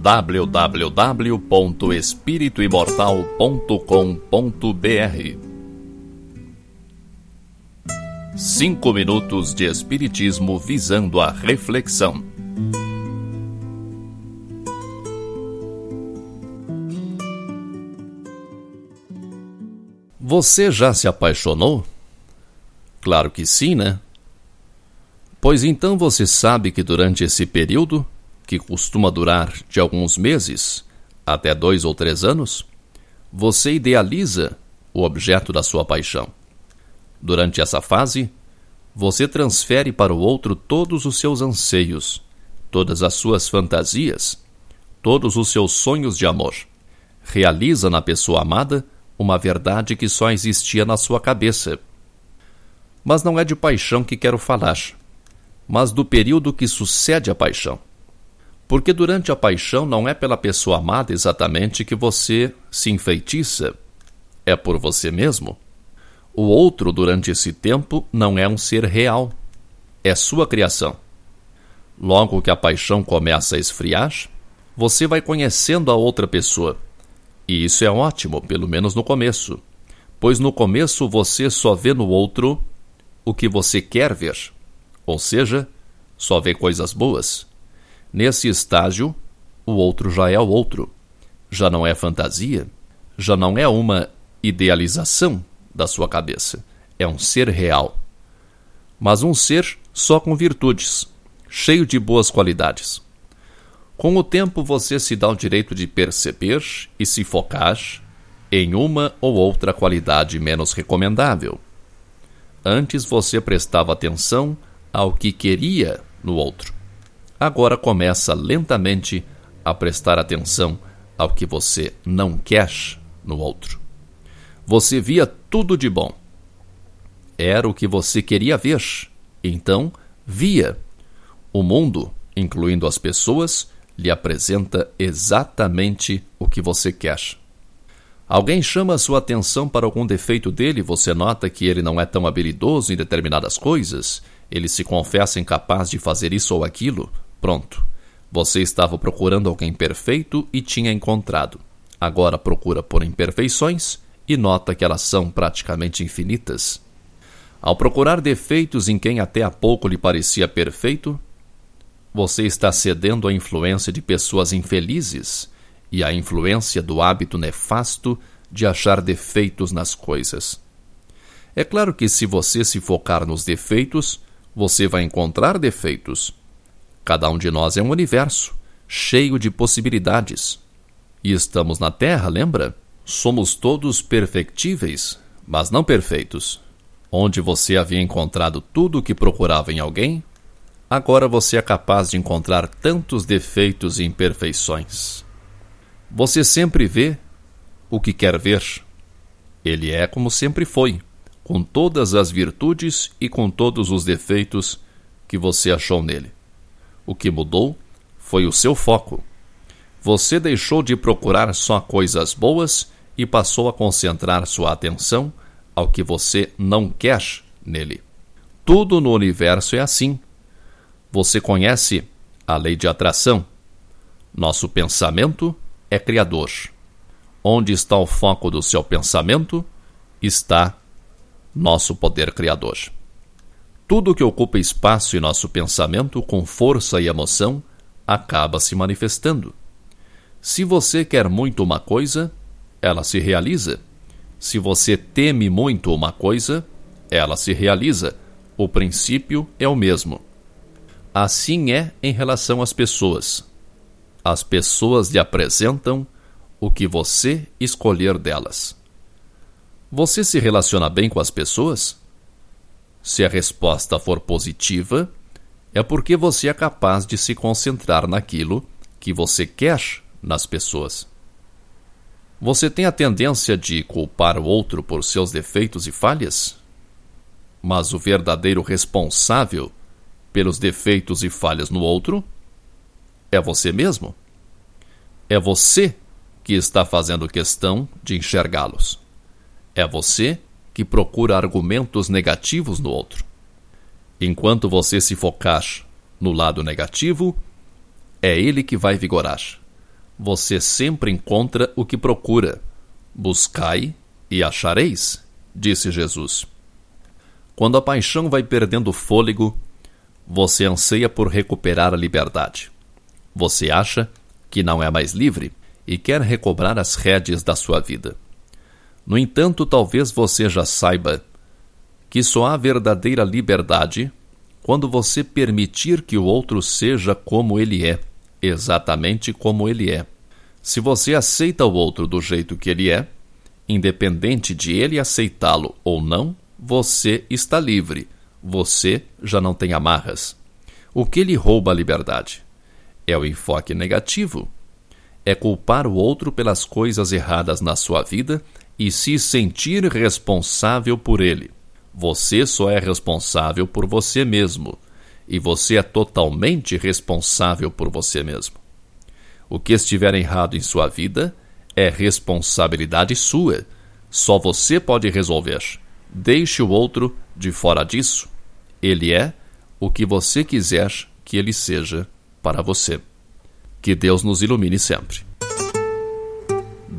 www.espirituimortal.com.br Cinco minutos de Espiritismo visando a reflexão. Você já se apaixonou? Claro que sim, né? Pois então você sabe que durante esse período, que costuma durar de alguns meses até dois ou três anos, você idealiza o objeto da sua paixão. Durante essa fase, você transfere para o outro todos os seus anseios, todas as suas fantasias, todos os seus sonhos de amor. Realiza na pessoa amada uma verdade que só existia na sua cabeça. Mas não é de paixão que quero falar mas do período que sucede a paixão. Porque durante a paixão não é pela pessoa amada exatamente que você se enfeitiça, é por você mesmo. O outro, durante esse tempo, não é um ser real, é sua criação. Logo que a paixão começa a esfriar, você vai conhecendo a outra pessoa. E isso é ótimo, pelo menos no começo, pois no começo você só vê no outro o que você quer ver. Ou seja, só vê coisas boas. Nesse estágio, o outro já é o outro. Já não é fantasia, já não é uma idealização da sua cabeça. É um ser real. Mas um ser só com virtudes, cheio de boas qualidades. Com o tempo você se dá o direito de perceber e se focar em uma ou outra qualidade menos recomendável. Antes você prestava atenção ao que queria no outro. Agora começa lentamente a prestar atenção ao que você não quer no outro. Você via tudo de bom. Era o que você queria ver. Então, via. O mundo, incluindo as pessoas, lhe apresenta exatamente o que você quer. Alguém chama sua atenção para algum defeito dele, você nota que ele não é tão habilidoso em determinadas coisas, ele se confessa incapaz de fazer isso ou aquilo, pronto. Você estava procurando alguém perfeito e tinha encontrado. Agora procura por imperfeições e nota que elas são praticamente infinitas. Ao procurar defeitos em quem até há pouco lhe parecia perfeito, você está cedendo à influência de pessoas infelizes e à influência do hábito nefasto de achar defeitos nas coisas. É claro que se você se focar nos defeitos, você vai encontrar defeitos. Cada um de nós é um universo, cheio de possibilidades. E estamos na Terra, lembra? Somos todos perfectíveis, mas não perfeitos. Onde você havia encontrado tudo o que procurava em alguém, agora você é capaz de encontrar tantos defeitos e imperfeições. Você sempre vê o que quer ver. Ele é como sempre foi, com todas as virtudes e com todos os defeitos que você achou nele. O que mudou foi o seu foco. Você deixou de procurar só coisas boas e passou a concentrar sua atenção ao que você não quer nele. Tudo no universo é assim. Você conhece a lei de atração. Nosso pensamento é criador. Onde está o foco do seu pensamento, está nosso poder criador. Tudo que ocupa espaço em nosso pensamento com força e emoção acaba se manifestando. Se você quer muito uma coisa, ela se realiza. Se você teme muito uma coisa, ela se realiza. O princípio é o mesmo. Assim é em relação às pessoas. As pessoas lhe apresentam o que você escolher delas. Você se relaciona bem com as pessoas? Se a resposta for positiva, é porque você é capaz de se concentrar naquilo que você quer nas pessoas. Você tem a tendência de culpar o outro por seus defeitos e falhas? Mas o verdadeiro responsável pelos defeitos e falhas no outro é você mesmo. É você que está fazendo questão de enxergá-los. É você que procura argumentos negativos no outro. Enquanto você se focar no lado negativo, é ele que vai vigorar. você sempre encontra o que procura. Buscai e achareis, disse Jesus. Quando a paixão vai perdendo fôlego, você anseia por recuperar a liberdade. Você acha que não é mais livre e quer recobrar as rédeas da sua vida. No entanto, talvez você já saiba que só há verdadeira liberdade quando você permitir que o outro seja como ele é exatamente como ele é. Se você aceita o outro do jeito que ele é, independente de ele aceitá-lo ou não, você está livre. Você já não tem amarras. O que lhe rouba a liberdade? É o enfoque negativo. É culpar o outro pelas coisas erradas na sua vida e se sentir responsável por ele. Você só é responsável por você mesmo e você é totalmente responsável por você mesmo. O que estiver errado em sua vida é responsabilidade sua. Só você pode resolver. Deixe o outro de fora disso. Ele é o que você quiser que ele seja para você. Que Deus nos ilumine sempre.